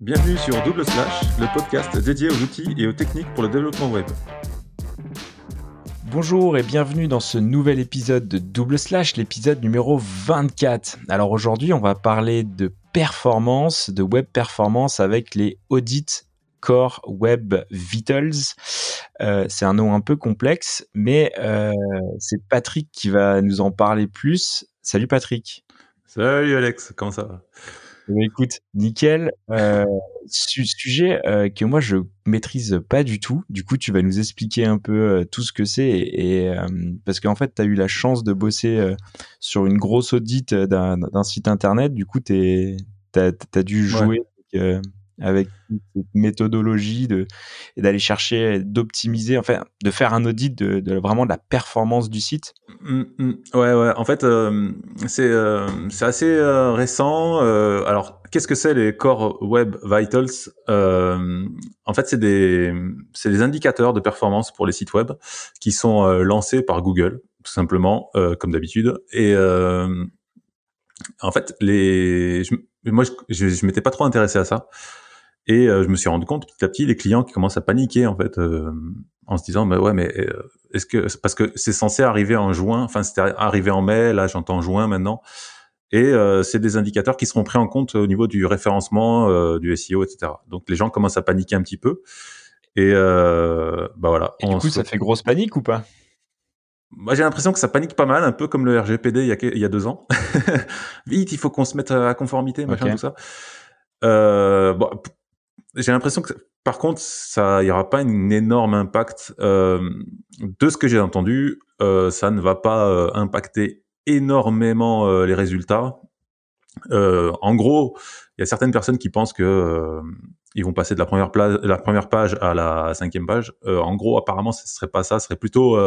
Bienvenue sur Double Slash, le podcast dédié aux outils et aux techniques pour le développement web. Bonjour et bienvenue dans ce nouvel épisode de Double Slash, l'épisode numéro 24. Alors aujourd'hui, on va parler de performance, de web performance avec les audits Core Web Vitals. Euh, c'est un nom un peu complexe, mais euh, c'est Patrick qui va nous en parler plus. Salut Patrick. Salut Alex, comment ça va? Écoute, nickel. Euh, sujet euh, que moi je maîtrise pas du tout. Du coup, tu vas nous expliquer un peu euh, tout ce que c'est et, euh, parce qu'en fait, tu as eu la chance de bosser sur une grosse audite d'un site internet. Du coup, tu as, as, dû jouer avec cette méthodologie de d'aller chercher d'optimiser enfin de faire un audit de, de, vraiment de la performance du site. Mmh, mmh. ouais ouais. En fait euh, c'est euh, c'est assez euh, récent. Alors qu'est-ce que c'est les core web vitals? En fait c'est des c'est des indicateurs de performance pour les sites web qui sont lancés par Google tout simplement comme d'habitude. Et en fait les je, moi je, je, je m'étais pas trop intéressé à ça et euh, je me suis rendu compte petit à petit les clients qui commencent à paniquer en fait euh, en se disant mais ouais mais euh, est-ce que parce que c'est censé arriver en juin, enfin c'était arrivé en mai, là j'entends juin maintenant. Et c'est des indicateurs qui seront pris en compte au niveau du référencement, du SEO, etc. Donc les gens commencent à paniquer un petit peu. Et bah voilà. Et du coup, ça fait grosse panique ou pas? Moi, j'ai l'impression que ça panique pas mal, un peu comme le RGPD il y a, il y a deux ans. Vite, il faut qu'on se mette à conformité, machin, tout ça. Euh, bon, j'ai l'impression que, par contre, ça, il y aura pas un énorme impact. Euh, de ce que j'ai entendu, euh, ça ne va pas euh, impacter énormément euh, les résultats. Euh, en gros, il y a certaines personnes qui pensent que ils vont passer de la première, page, la première page à la cinquième page. en gros, apparemment, ce serait pas ça. Ce serait plutôt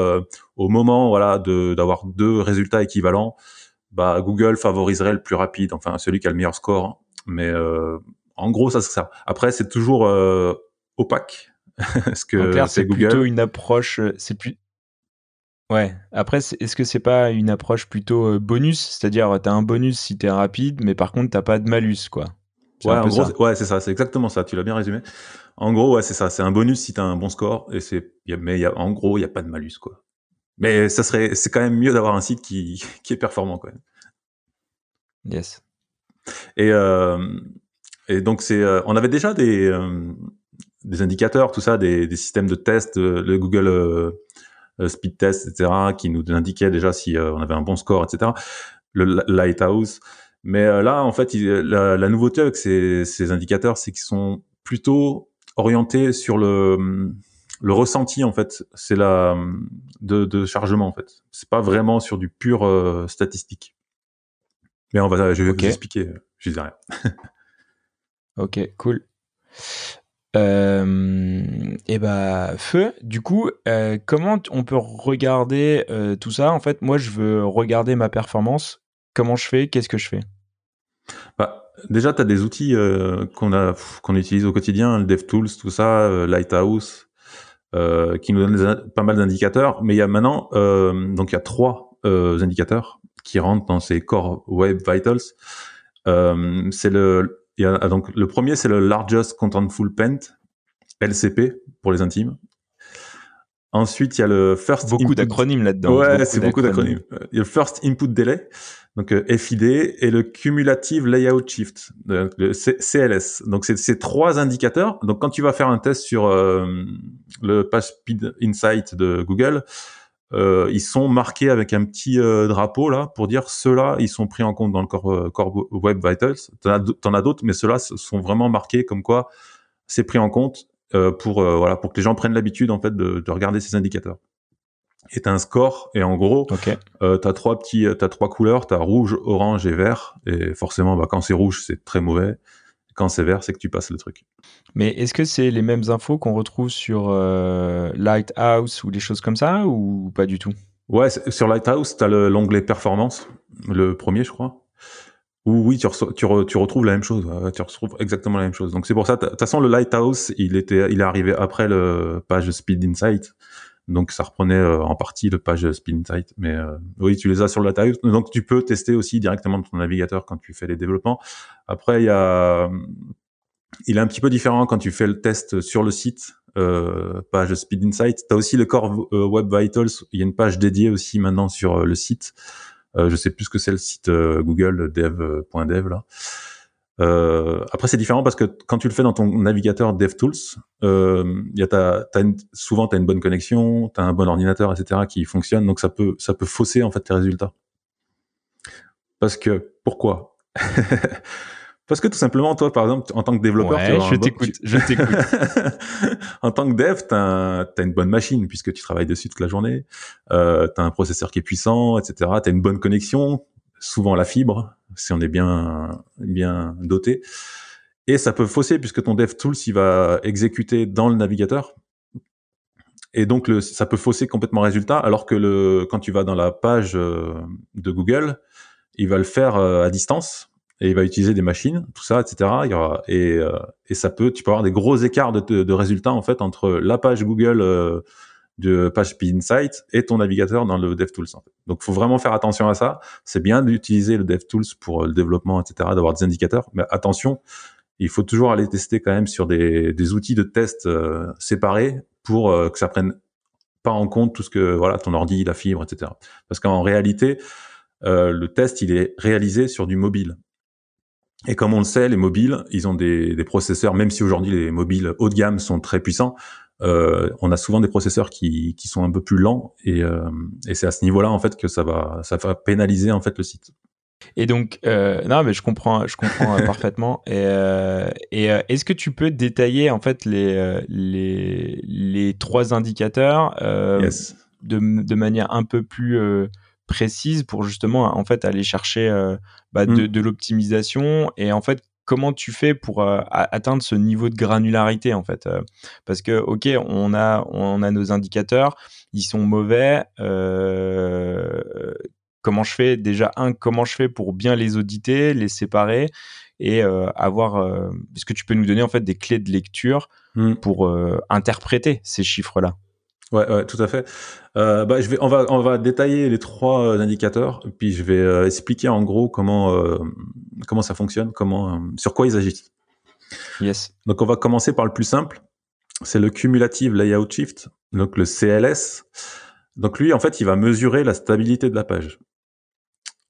au moment, voilà, d'avoir deux résultats équivalents. Bah, Google favoriserait le plus rapide, enfin celui qui a le meilleur score. Mais en gros, ça c'est ça. Après, c'est toujours euh, opaque. ce que c'est plutôt une approche. Euh, c'est plus. Ouais. Après, est-ce que c'est pas une approche plutôt euh, bonus? C'est-à-dire, tu as un bonus si tu es rapide, mais par contre, t'as pas de malus, quoi. Ouais, en gros, ouais, c'est ça. C'est exactement ça. Tu l'as bien résumé. En gros, ouais, c'est ça. C'est un bonus si tu as un bon score. Et c'est, mais y a, en gros, il y a pas de malus, quoi. Mais ça serait, c'est quand même mieux d'avoir un site qui, qui est performant, quoi. Yes. Et euh, et donc c'est, euh, on avait déjà des euh, des indicateurs, tout ça, des, des systèmes de test, euh, le Google Speed Test, etc., qui nous indiquaient déjà si on avait un bon score, etc. Le Lighthouse. Mais là, en fait, la, la, nouveauté avec ces, ces indicateurs, c'est qu'ils sont plutôt orientés sur le le ressenti en fait, c'est la de, de, chargement en fait. C'est pas vraiment sur du pur statistique. Mais on va, je vais vous expliquer. Je dis rien. Ok, cool. Euh, et bah feu. Du coup, euh, comment on peut regarder euh, tout ça? En fait, moi, je veux regarder ma performance. Comment je fais? Qu'est-ce que je fais? Bah, Déjà, tu as des outils qu'on utilise au quotidien, le DevTools, tout ça, Lighthouse, qui nous donnent pas mal d'indicateurs. Mais il y a maintenant, donc il y a trois indicateurs qui rentrent dans ces Core Web Vitals. c'est le il y a, donc le premier c'est le Largest Contentful Paint, LCP pour les intimes. Ensuite, il y a le First beaucoup d'acronymes là-dedans. Ouais, c'est beaucoup d'acronymes. Il y a le First Input Delay, donc euh, FID, et le Cumulative Layout Shift, le CLS. Donc c'est ces trois indicateurs. Donc quand tu vas faire un test sur euh, le Page Speed Insight de Google, euh, ils sont marqués avec un petit euh, drapeau là pour dire ceux-là ils sont pris en compte dans le Core, euh, core Web Vitals. T'en as, d'autres, mais ceux-là sont vraiment marqués comme quoi c'est pris en compte euh, pour voilà pour que les gens prennent l'habitude en fait de, de, regarder ces indicateurs. Et t'as un score et en gros okay. t'as trois petits t'as trois couleurs t'as rouge, orange et vert et forcément bah, quand c'est rouge c'est très mauvais quand c'est vert, c'est que tu passes le truc. Mais est-ce que c'est les mêmes infos qu'on retrouve sur euh, Lighthouse ou des choses comme ça ou pas du tout? Ouais, sur Lighthouse, tu as l'onglet performance, le premier, je crois. Ou oui, tu, tu, tu, retrouves la même chose. Tu retrouves exactement la même chose. Donc c'est pour ça. De toute façon, le Lighthouse, il était, il est arrivé après le page Speed Insight. Donc ça reprenait euh, en partie le page Speed Insight. Mais euh, oui, tu les as sur le Lighthouse. Donc tu peux tester aussi directement dans ton navigateur quand tu fais les développements. Après, il y a il est un petit peu différent quand tu fais le test sur le site, euh, page Speed Insight. Tu as aussi le Core euh, Web Vitals. Il y a une page dédiée aussi maintenant sur le site. Je sais plus que c'est le site Google dev.dev là. Euh, après, c'est différent parce que quand tu le fais dans ton navigateur DevTools, euh, y a ta, souvent tu as une bonne connexion, tu as un bon ordinateur, etc. qui fonctionne, donc ça peut, ça peut fausser en fait tes résultats. Parce que, pourquoi? Parce que tout simplement, toi, par exemple, en tant que développeur, ouais, je t'écoute, je t'écoute. en tant que dev, tu as, une bonne machine puisque tu travailles dessus toute la journée. Euh, tu as un processeur qui est puissant, etc. Tu as une bonne connexion, souvent la fibre, si on est bien bien doté. Et ça peut fausser puisque ton DevTools il va exécuter dans le navigateur. Et donc ça peut fausser complètement le résultat, alors que quand tu vas dans la page euh, de Google, il va le faire euh, à distance et il va utiliser des machines, tout ça, etc. Euh, et ça peut, tu peux avoir des gros écarts de, de, résultats en fait entre la page Google de page Insight et ton navigateur dans le DevTools. En fait. Donc, faut vraiment faire attention à ça. C'est bien d'utiliser le DevTools pour le développement, etc., d'avoir des indicateurs, mais attention, il faut toujours aller tester quand même sur des, outils de test séparés pour que ça prenne pas en compte tout ce que voilà ton ordi, la fibre, etc. Parce qu'en réalité, euh, le test il est réalisé sur du mobile. Et comme on le sait, les mobiles, ils ont des, des processeurs, même si aujourd'hui les mobiles haut de gamme sont très puissants, euh, on a souvent des processeurs qui, qui sont un peu plus lents et, euh, et c'est à ce niveau-là en fait que ça va ça va pénaliser en fait le site. Et donc, euh, non, mais je comprends, je comprends parfaitement. Et, et est-ce que tu peux détailler en fait les les, les trois indicateurs yes. de, de manière un peu plus précise pour justement en fait aller chercher bah, de, mm. de l'optimisation et en fait comment tu fais pour euh, atteindre ce niveau de granularité en fait euh, parce que ok on a on a nos indicateurs ils sont mauvais comment je fais? Déjà un comment je fais pour bien les auditer les séparer et avoir est-ce que tu peux nous donner en fait des clés de lecture mm. pour interpréter ces chiffres là Ouais, ouais, tout à fait. Euh, bah, je vais, on va, on va détailler les trois euh, indicateurs, puis je vais euh, expliquer en gros comment, euh, comment ça fonctionne, comment, euh, sur quoi ils agissent. Yes. Donc, on va commencer par le plus simple. C'est le cumulative layout shift, donc le CLS. Donc lui, en fait, il va mesurer la stabilité de la page.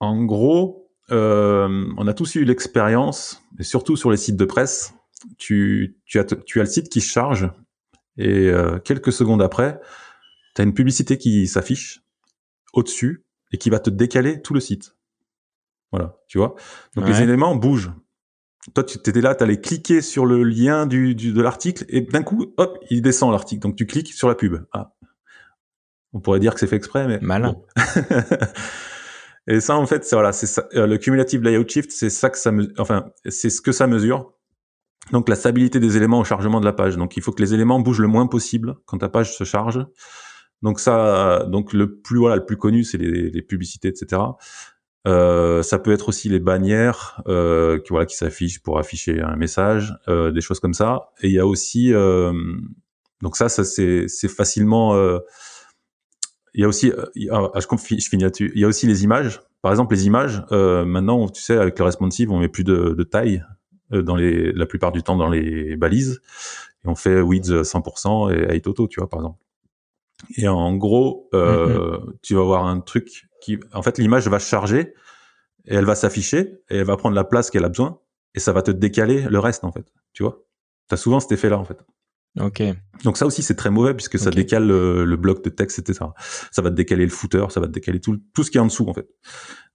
En gros, on a tous eu l'expérience, et surtout sur les sites de presse, tu, tu, as, tu as le site qui charge et euh, quelques secondes après, tu as une publicité qui s'affiche au-dessus et qui va te décaler tout le site. Voilà, tu vois? Donc les éléments bougent. Toi, tu étais là, tu allais cliquer sur le lien du, du de l'article et d'un coup, hop, il descend l'article. Donc tu cliques sur la pub. Ah. On pourrait dire que c'est fait exprès, mais malin. et ça, en fait, c'est voilà, c'est euh, le cumulative layout shift, c'est ça que ça, enfin, c'est ce que ça mesure donc la stabilité des éléments au chargement de la page. Donc il faut que les éléments bougent le moins possible quand ta page se charge. Donc ça, donc le plus voilà, le plus connu, c'est les, publicités, etc. Euh, ça peut être aussi les bannières euh, qui voilà qui s'affichent pour afficher un message, euh, des choses comme ça. Et il y a aussi donc ça, c'est facilement. Il y a aussi, euh, ah, je, finis là-dessus. Il y a aussi les images. Par exemple, les images. maintenant, tu sais, avec le responsive, on met plus de, taille dans les, la plupart du temps dans les balises. Et on fait width 100% et height auto, tu vois, par exemple. Et en gros, euh, mm-hmm. tu vas avoir un truc qui, en fait, l'image va charger et elle va s'afficher et elle va prendre la place qu'elle a besoin et ça va te décaler le reste, en fait. Tu vois? T'as souvent cet effet-là, en fait. Ok. Donc ça aussi c'est très mauvais puisque ça décale le, bloc de texte, etc. Ça va te décaler le footer, ça va te décaler tout, tout ce qui est en dessous en fait.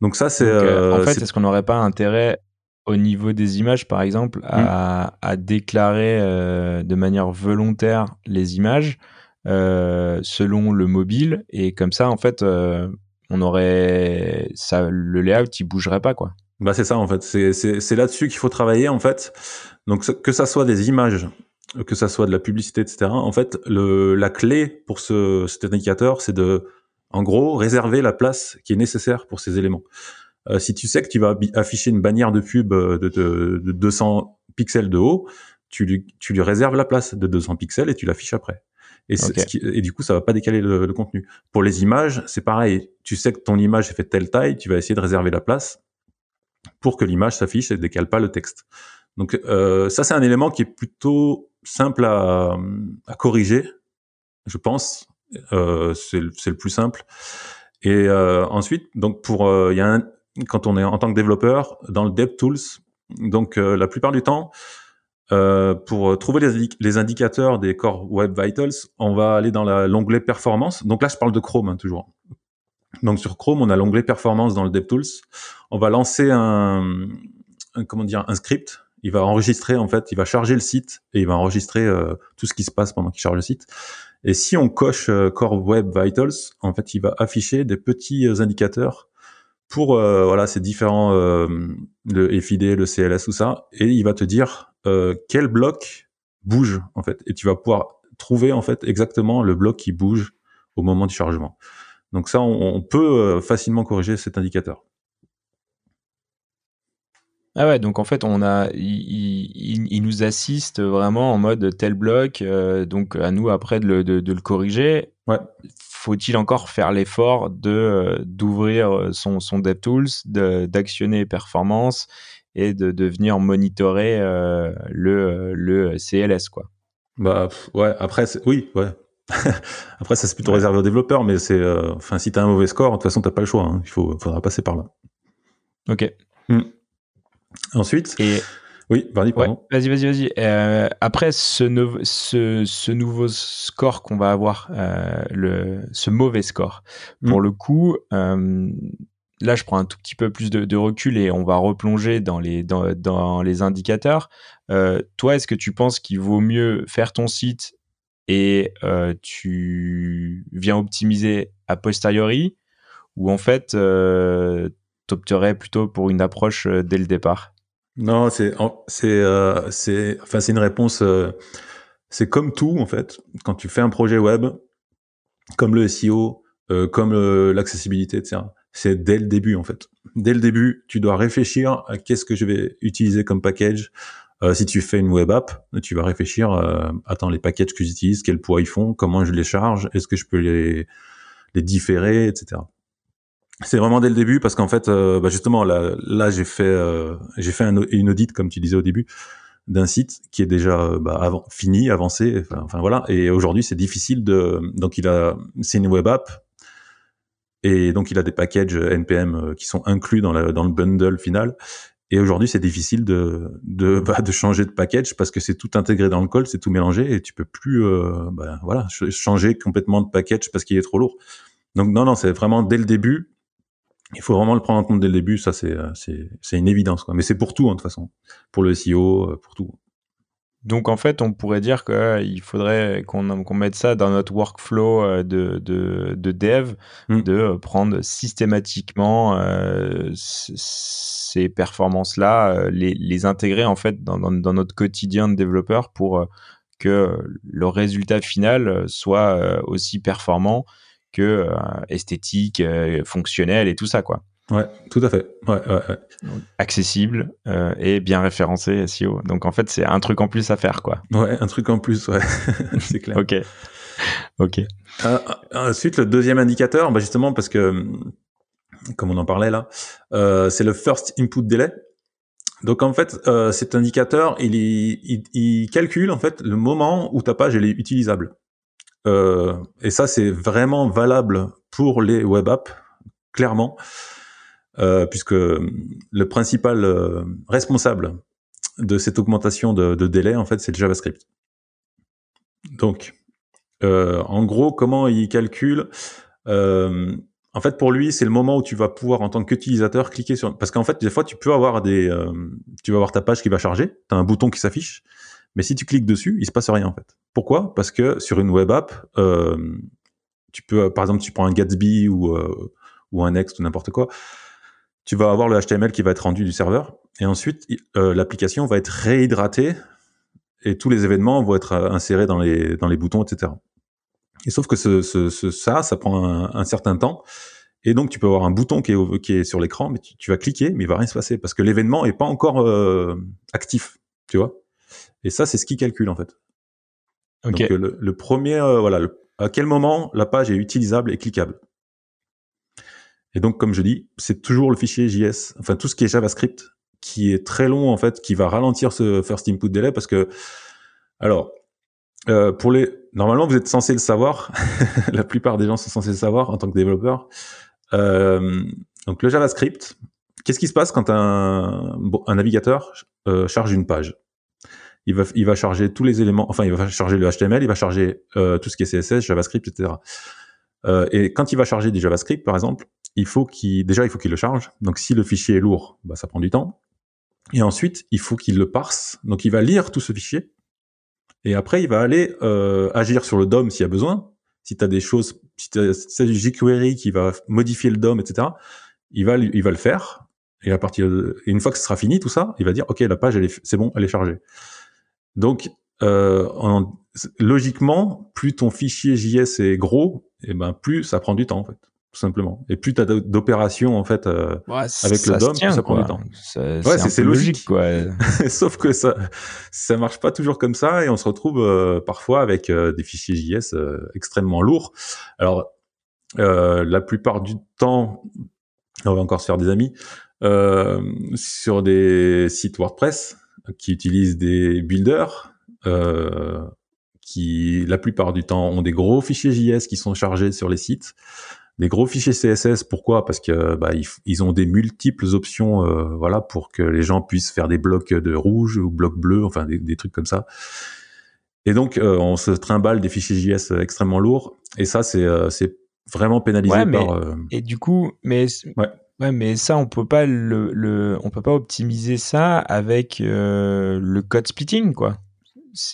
Donc ça c'est. Euh, en fait, est-ce qu'on n'aurait pas intérêt au niveau des images, par exemple, à, mm. déclarer euh, de manière volontaire les images euh, selon le mobile et comme ça, en fait, euh, on aurait ça, le layout, il bougerait pas, quoi. Bah c'est ça en fait, c'est là-dessus qu'il faut travailler en fait. Donc que ça soit des images, que ça soit de la publicité, etc. En fait, le, la clé pour ce, cet indicateur, c'est de, en gros, réserver la place qui est nécessaire pour ces éléments. Euh, si tu sais que tu vas afficher une bannière de pub euh, de, de, de 200 pixels de haut, tu lui, tu lui réserves la place de 200 pixels et tu l'affiches après. Et, et, du coup, ça va pas décaler le, le contenu. Pour les images, c'est pareil. Tu sais que ton image est faite telle taille, tu vas essayer de réserver la place pour que l'image s'affiche et ne décale pas le texte. Donc euh, ça, c'est un élément qui est plutôt simple à, à corriger, je pense. Euh, c'est le plus simple. Et euh, ensuite, donc pour, il y a un, quand on est en tant que développeur dans le DevTools, donc la plupart du temps, euh, pour trouver les, indicateurs des Core Web Vitals, on va aller dans l'onglet Performance. Donc là, je parle de Chrome hein, toujours. Donc sur Chrome, on a l'onglet Performance dans le DevTools. On va lancer un, comment dire un script. Il va enregistrer en fait, il va charger le site et il va enregistrer euh, tout ce qui se passe pendant qu'il charge le site. Et si on coche euh, Core Web Vitals, en fait, il va afficher des petits indicateurs pour voilà ces différents le FID, le CLS, tout ça, et il va te dire euh, quel bloc bouge en fait, et tu vas pouvoir trouver en fait exactement le bloc qui bouge au moment du chargement. Donc ça, on, peut euh, facilement corriger cet indicateur. Ah ouais, donc en fait, on a, il, nous assiste vraiment en mode tel bloc, euh, donc à nous après de le, de, le corriger. Ouais. Faut-il encore faire l'effort de d'ouvrir son, son DevTools, d'actionner performance et de, de venir monitorer euh, le, le CLS quoi? Bah ouais, après oui, ouais. après ça c'est plutôt réservé aux développeurs, mais c'est euh, enfin si t'as un mauvais score, de toute façon t'as pas le choix, hein. il faut faudra passer par là. Ok. Hmm. Ensuite. Et oui, vas-y, pardon. vas-y, vas-y, vas-y. Euh, après ce, ce, ce, nouveau score qu'on va avoir, euh, le, ce mauvais score, pour hmm. le coup, euh, là, je prends un tout petit peu plus de, recul et on va replonger dans les, dans, les indicateurs. Toi, est-ce que tu penses qu'il vaut mieux faire ton site et tu viens optimiser a posteriori ou en fait, euh, tu opterais plutôt pour une approche dès le départ? Non, c'est c'est c'est enfin c'est une réponse. c'est comme tout en fait. Quand tu fais un projet web, comme le SEO, comme l'accessibilité, etc c'est dès le début en fait. Dès le début, tu dois réfléchir à qu'est-ce que je vais utiliser comme package. Euh, si tu fais une web app, tu vas réfléchir, euh, attends, les packages que j'utilise, quel poids ils font, comment je les charge, est-ce que je peux les différer, etc. C'est vraiment dès le début parce qu'en fait, euh, bah justement, là, là j'ai fait, euh, j'ai fait un, une audit, comme tu disais au début, d'un site qui est déjà bah, avant, fini, avancé, enfin, voilà. Et aujourd'hui, c'est difficile de, donc il a, c'est une web app, et donc, il a des packages NPM euh, qui sont inclus dans, dans le bundle final. Et aujourd'hui, c'est difficile de, de, bah, de changer de package parce que c'est tout intégré dans le code, c'est tout mélangé et tu peux plus euh, bah, voilà, changer complètement de package parce qu'il est trop lourd. Donc non, non, c'est vraiment dès le début. Il faut vraiment le prendre en compte dès le début. Ça, c'est euh, c'est une évidence. Quoi. Mais c'est pour tout, hein, de toute façon. Pour le SEO, pour tout. Donc en fait, on pourrait dire qu'il euh, faudrait qu'on mette ça dans notre workflow euh, de, de, de dev, mm. de prendre systématiquement euh, ces performances-là, les, les, intégrer en fait dans, dans, dans, notre quotidien de développeur pour que le résultat final soit aussi performant que esthétique, fonctionnel et tout ça quoi. Ouais, tout à fait. Ouais, ouais, ouais. Accessible euh, et bien référencé SEO. Donc en fait, c'est un truc en plus à faire, quoi. Ouais, un truc en plus, ouais. c'est clair. ok. Ok. Euh, ensuite, le deuxième indicateur, bah justement, parce que, comme on en parlait là, euh, c'est le first input delay. Donc en fait, euh, cet indicateur, il, il, il, calcule en fait le moment où ta page elle est utilisable. Euh, et ça, c'est vraiment valable pour les web apps, clairement. Euh, puisque le principal euh, responsable de cette augmentation de, délai, en fait, c'est le JavaScript. Donc, en gros, comment il calcule En fait, pour lui, c'est le moment où tu vas pouvoir, en tant qu'utilisateur, cliquer sur... Parce qu'en fait, des fois, tu peux avoir des... tu vas avoir ta page qui va charger, tu as un bouton qui s'affiche, mais si tu cliques dessus, il se passe rien, en fait. Pourquoi? Parce que sur une web app, tu peux, par exemple, tu prends un Gatsby ou, ou un Next ou n'importe quoi, tu vas avoir le HTML qui va être rendu du serveur, et ensuite euh, l'application va être réhydratée, et tous les événements vont être euh, insérés dans les, boutons, etc. Et sauf que ça, ça prend un, certain temps, et donc tu peux avoir un bouton qui est, sur l'écran, mais tu, vas cliquer, mais il va rien se passer, parce que l'événement est pas encore euh, actif, tu vois? Et ça, c'est ce qui calcule en fait. Donc le, premier, voilà, à quel moment la page est utilisable et cliquable. Et donc, comme je dis, c'est toujours le fichier JS, enfin tout ce qui est JavaScript qui est très long en fait, qui va ralentir ce first input delay parce que, alors, euh, pour les, normalement vous êtes censé le savoir, la plupart des gens sont censés le savoir en tant que développeur. Euh, donc le JavaScript, qu'est-ce qui se passe quand un, un navigateur euh, charge une page? Il va, il va charger tous les éléments, enfin il va charger le HTML, il va charger euh, tout ce qui est CSS, JavaScript, etc. Euh, et quand il va charger du JavaScript, par exemple, il faut qu'il déjà il faut qu'il le charge. Donc si le fichier est lourd, bah, ça prend du temps. Et ensuite, il faut qu'il le parse. Donc il va lire tout ce fichier. Et après, il va aller euh, agir sur le DOM s'il y a besoin. Si tu des choses, si tu as, du jQuery qui va modifier le DOM, etc., il va, il va le faire. Et à partir de, et une fois que ce sera fini tout ça, il va dire OK, la page, c'est bon, elle est chargée. Donc euh, en, logiquement, plus ton fichier JS est gros, et eh ben plus ça prend du temps en fait tout simplement. Et plus tu as d'opérations en fait euh, avec le DOM, ça prend du temps. Ouais, c'est logique. quoi. Sauf que ça ça marche pas toujours comme ça et on se retrouve euh, parfois avec euh, des fichiers JS extrêmement lourds. Alors la plupart du temps, on va encore se faire des amis sur des sites WordPress qui utilisent des builders qui la plupart du temps ont des gros fichiers JS qui sont chargés sur les sites des gros fichiers CSS. Pourquoi? Parce que bah, ils, ont des multiples options, euh, voilà, pour que les gens puissent faire des blocs de rouge ou blocs bleus, enfin des, trucs comme ça. Et donc, euh, on se trimballe des fichiers JS extrêmement lourds. Et ça, c'est euh, vraiment pénalisé par. Et du coup, mais ouais. Ouais, mais ça, on peut pas le, le on peut pas optimiser ça avec le code splitting, quoi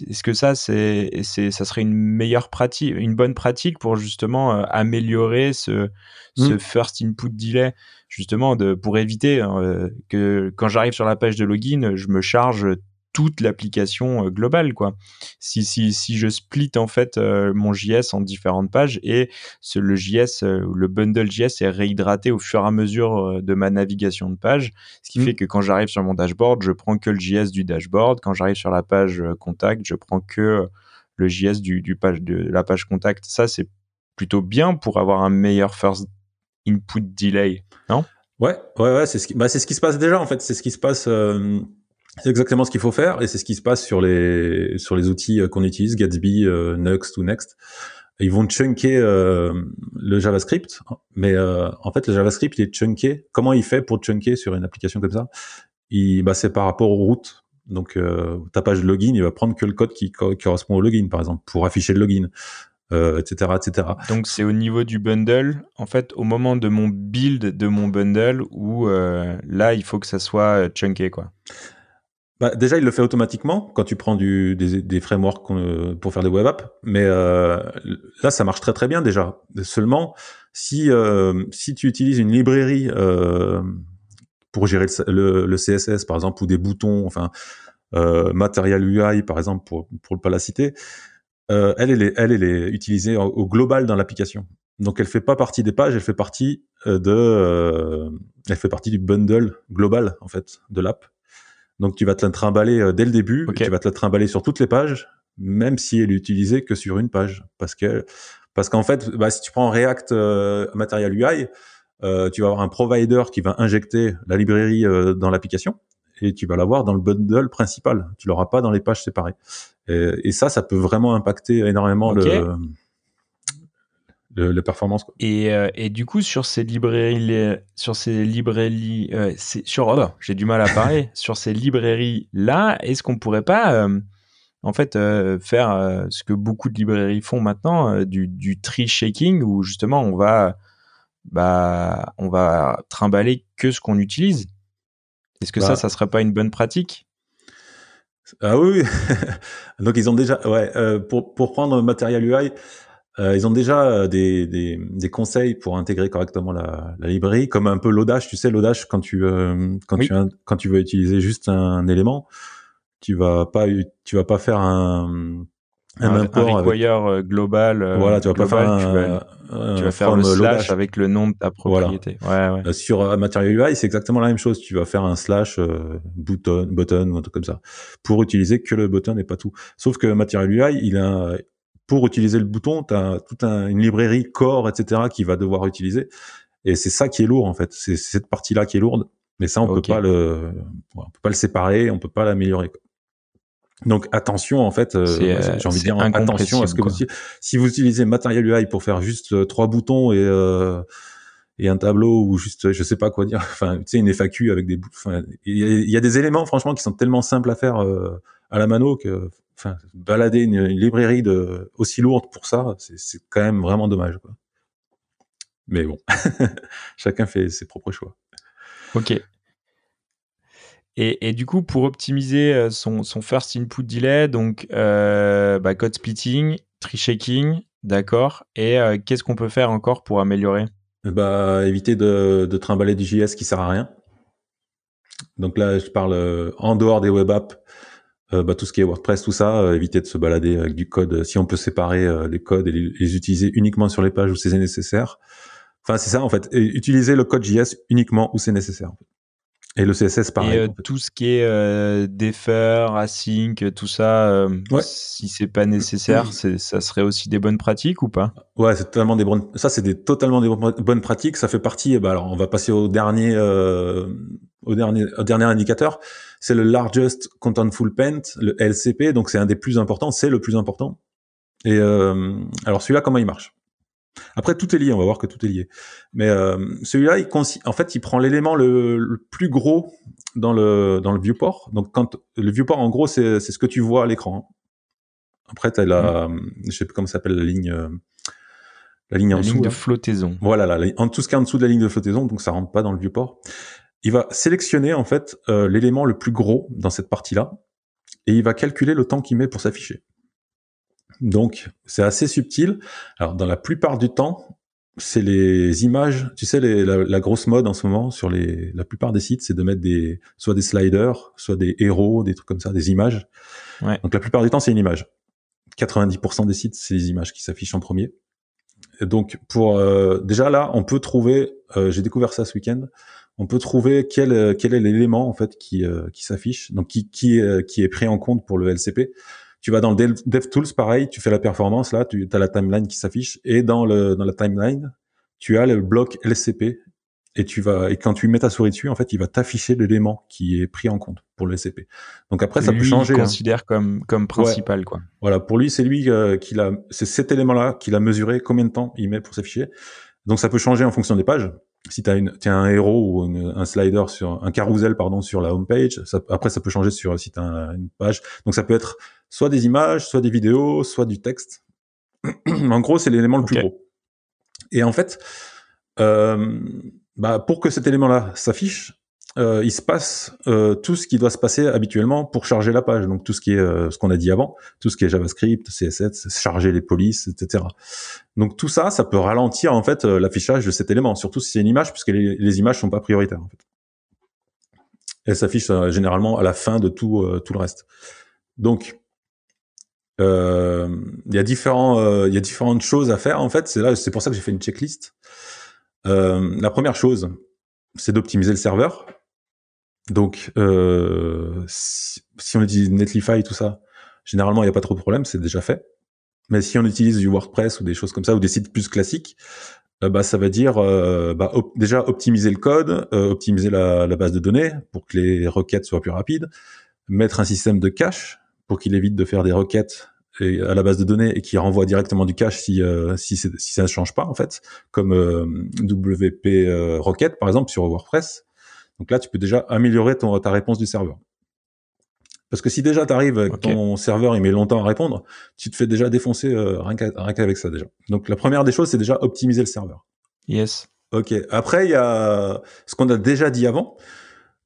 est-ce que ça, c'est, c'est, ça serait une meilleure pratique, une bonne pratique pour justement euh, améliorer ce, ce mmh. first input delay, justement de, pour éviter hein, que quand j'arrive sur la page de login, je me charge toute l'application euh, globale quoi. Si si si je split en fait euh, mon JS en différentes pages et ce, le JS euh, le bundle JS est réhydraté au fur et à mesure de ma navigation de page, ce qui mmh. fait que quand j'arrive sur mon dashboard, je prends que le JS du dashboard, quand j'arrive sur la page contact, je prends que le JS du, du page de la page contact. Ça c'est plutôt bien pour avoir un meilleur first input delay, non? Ouais, ouais, ouais, c'est ce qui, bah, c'est ce qui se passe déjà en fait, c'est ce qui se passe. C'est exactement ce qu'il faut faire et c'est ce qui se passe sur les sur les outils euh, qu'on utilise, Gatsby, euh, Next ou Next. Ils vont chunker euh, le JavaScript, mais en fait le JavaScript est chunké. Comment il fait pour chunker sur une application comme ça? Il, bah, c'est par rapport aux routes. Donc ta page login, il va prendre que le code qui, correspond au login, par exemple, pour afficher le login. etc., etc. Donc c'est au niveau du bundle, en fait, au moment de mon build de mon bundle où là il faut que ça soit chunké quoi. Bah, déjà, il le fait automatiquement quand tu prends du, des, des frameworks euh, pour faire des web apps. Mais euh, là, ça marche très très bien déjà. Seulement, si euh, si tu utilises une librairie euh, pour gérer le, le, CSS par exemple ou des boutons, enfin euh, Material UI par exemple pour ne pas la citer, elle elle est elle elle est utilisée au, global dans l'application. Donc elle fait pas partie des pages, elle fait partie de elle fait partie du bundle global en fait de l'app. Donc tu vas te la trimballer euh, dès le début, tu vas te la trimballer sur toutes les pages, même si elle est utilisée que sur une page, parce que parce qu'en fait, bah, si tu prends React euh, Material UI, euh, tu vas avoir un provider qui va injecter la librairie euh, dans l'application et tu vas l'avoir dans le bundle principal. Tu l'auras pas dans les pages séparées. Et, et ça, ça peut vraiment impacter énormément le de, performance. Et, euh, et, du coup, sur ces librairies, sur ces librairies, euh, sur, oh, j'ai du mal à parler, sur ces librairies-là, est-ce qu'on pourrait pas, euh, en fait, euh, faire ce que beaucoup de librairies font maintenant, du, du tree shaking, où justement on va, bah, on va trimballer que ce qu'on utilise? Est-ce que ça, bah. ça serait pas une bonne pratique? Ah oui, donc ils ont déjà, ouais, pour, pour prendre Material UI, euh, ils ont déjà euh, des, des, des, conseils pour intégrer correctement la, la librairie, comme un peu l'Odash. Tu sais, l'Odash, quand tu euh, quand tu quand tu veux utiliser juste un élément, tu vas pas tu vas pas faire un un, un import require global. voilà, tu vas pas faire un, tu vas, faire le slash avec le nom de ta propriété. Ouais, ouais. sur Material UI, c'est exactement la même chose. Tu vas faire un slash button, button ou un truc comme ça pour utiliser que le button et pas tout. Sauf que Material UI, il a pour utiliser le bouton, tu as toute une librairie core, etc., qui va devoir utiliser. Et c'est ça qui est lourd, en fait. C'est cette partie-là qui est lourde. Mais ça, on peut pas le, on peut pas le séparer, on peut pas l'améliorer. Donc attention en fait, euh, euh, j'ai envie de dire attention à ce que vous si vous utilisez Material UI pour faire juste euh, trois boutons et euh, et un tableau ou juste je sais pas quoi dire, enfin tu sais une FAQ avec des enfin il y, a des éléments franchement qui sont tellement simples à faire à la mano que enfin balader une, librairie de aussi lourde pour ça, c'est quand même vraiment dommage quoi. Mais bon, chacun fait ses propres choix. Ok. Et, du coup, pour optimiser euh, son, first input delay, donc euh, bah, code splitting, tree shaking, d'accord. Et euh, qu'est-ce qu'on peut faire encore pour améliorer? Bah, Éviter de, de, trimballer du JS qui sert à rien. Donc là, je parle en dehors des web apps, bah, tout ce qui est WordPress, tout ça, éviter de se balader avec du code. Si on peut séparer les codes et les, utiliser uniquement sur les pages où c'est nécessaire. Enfin, c'est ça en fait. utiliser le code JS uniquement où c'est nécessaire. Et le CSS, pareil. Et euh, tout ce qui est euh, defer, async, tout ça, euh, si c'est pas nécessaire, ça serait aussi des bonnes pratiques ou pas? Ouais, c'est totalement des bonnes. Ça, c'est des totalement des bonnes pratiques. Ça fait partie. Bah alors, on va passer au dernier, euh, au dernier, au dernier indicateur. C'est le largest contentful paint, le LCP. Donc, c'est un des plus importants. C'est le plus important. Et alors, celui-là, comment il marche? Après, tout est lié, on va voir que tout est lié. Mais euh, celui-là, il en fait, il prend l'élément le, plus gros dans le, dans le viewport. Donc, quand le viewport, en gros, c'est ce que tu vois à l'écran. Après, tu as la, mm. je sais plus comment s'appelle la ligne, euh, la ligne en dessous. de flottaison. Voilà, la, en tout ce qui est en dessous de la ligne de flottaison, donc ça rentre pas dans le viewport. Il va sélectionner en fait euh, l'élément le plus gros dans cette partie-là, et il va calculer le temps qu'il met pour s'afficher. Donc, c'est assez subtil. Alors, dans la plupart du temps, c'est les images. Tu sais, la, grosse mode en ce moment sur les, la plupart des sites, c'est de mettre des, soit des sliders, soit des héros, des trucs comme ça, des images. Donc, la plupart du temps, c'est une image. 90% des sites, c'est les images qui s'affichent en premier. donc, pour euh, déjà là, on peut trouver. Euh, j'ai découvert ça ce week-end. On peut trouver quel quel est l'élément en fait qui euh, qui s'affiche, donc qui qui qui est pris en compte pour le LCP. Tu vas dans le DevTools, pareil, tu fais la performance, là, tu as la timeline qui s'affiche, et dans, le, dans la timeline, tu as le bloc LCP, et tu vas et quand tu mets ta souris dessus, en fait, il va t'afficher l'élément qui est pris en compte pour le LCP. Donc après, ça peut changer. Il hein. considère comme comme principal, quoi. Voilà, pour lui, c'est lui euh, qui l'a, c'est cet élément-là qu'il a mesuré combien de temps il met pour s'afficher. Donc ça peut changer en fonction des pages si tu as, un héros ou un slider sur un carousel pardon sur la home page, ça, après ça peut changer sur si tu as une page. Donc ça peut être soit des images, soit des vidéos, soit du texte. en gros, c'est l'élément le plus gros. Et en fait, euh, bah, pour que cet élément-là s'affiche, euh, il se passe euh, tout ce qui doit se passer habituellement pour charger la page. Donc tout ce qui est euh, ce qu'on a dit avant, tout ce qui est JavaScript, CSS, charger les polices, etc. Donc tout ça, ça peut ralentir en fait euh, l'affichage de cet élément, surtout si c'est une image, puisque les, les, images sont pas prioritaires en fait. Elles s'affichent généralement à la fin de tout tout le reste. Donc il y a différents il y a différentes choses à faire en fait. C'est là c'est pour ça que j'ai fait une checklist. la première chose, c'est d'optimiser le serveur. Donc, euh, si, on utilise Netlify et tout ça, généralement, il n'y a pas trop de problème, c'est déjà fait. Mais si on utilise du WordPress ou des choses comme ça, ou des sites plus classiques, euh, bah, ça va dire euh, bah, déjà optimiser le code, euh, optimiser la, la, base de données pour que les requêtes soient plus rapides, mettre un système de cache pour qu'il évite de faire des requêtes à la base de données et qui renvoie directement du cache si si, si, ça ne change pas en fait, comme WP Rocket par exemple sur WordPress. Donc là, tu peux déjà améliorer ton, ta réponse du serveur. Parce que si déjà tu arrives avec ton serveur, il met longtemps à répondre, tu te fais déjà défoncer euh, rien qu'avec ça déjà. Donc la première des choses, c'est déjà optimiser le serveur. Yes. Ok. Après, il y a ce qu'on a déjà dit avant.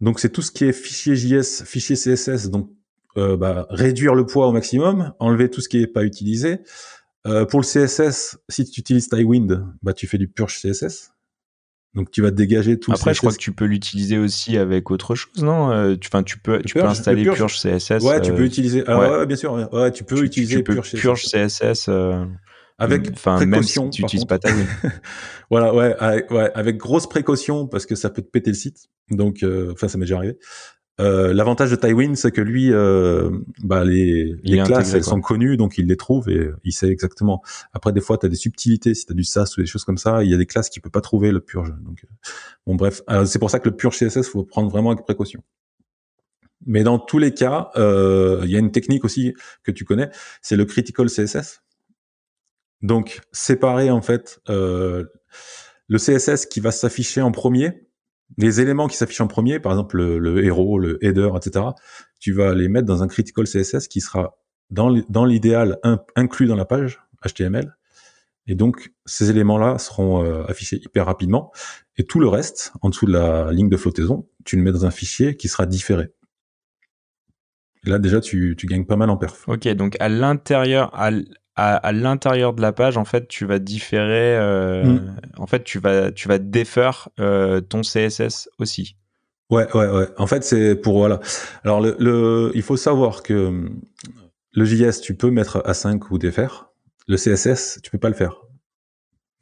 Donc c'est tout ce qui est fichier JS, fichier CSS. Donc euh, bah, réduire le poids au maximum, enlever tout ce qui est pas utilisé. Euh, pour le CSS, si tu utilises Tailwind, bah tu fais du purge CSS. Donc tu vas dégager tout. Après, je crois que tu peux l'utiliser aussi avec autre chose, non euh, Tu, enfin, tu peux, tu peux installer Purge, CSS. Ouais, tu peux euh, utiliser. ouais. bien sûr. Ouais, tu peux utiliser Purge, Purge CSS. Euh, avec enfin, précaution. Même si tu n'utilises pas ta voilà, ouais, avec, ouais, avec grosse précaution parce que ça peut te péter le site. Donc, enfin, ça m'est déjà arrivé. Euh, L'avantage de Tywin, c'est que lui, euh, bah, les, les classes, intégré, elles quoi. sont connues, donc il les trouve et il sait exactement. Après, des fois, tu as des subtilités, si tu as du SAS ou des choses comme ça, il y a des classes qui peut pas trouver le purge. Donc, euh, bon, bref, Euh, c'est pour ça que le purge CSS, faut prendre vraiment avec précaution. Mais dans tous les cas, euh, il y a une technique aussi que tu connais, c'est le critical CSS. Donc, séparer en fait euh, le CSS qui va s'afficher en premier, les éléments qui s'affichent en premier, par exemple le, le héros, le header, etc. Tu vas les mettre dans un critical CSS qui sera dans l'idéal in- inclus dans la page HTML. Et donc, ces éléments-là seront euh, affichés hyper rapidement. Et tout le reste, en dessous de la ligne de flottaison, tu le mets dans un fichier qui sera différé. Là, déjà, tu, tu gagnes pas mal en perf. Ok, donc à l'intérieur, à, à, à l'intérieur de la page, en fait, tu vas différer. euh, Mm. En fait, tu vas, tu vas défaire euh, ton CSS aussi. Ouais, ouais, ouais. En fait, c'est pour voilà. Alors, le, le, il faut savoir que le JS, tu peux mettre A5 ou défaire. Le CSS, tu peux pas le faire.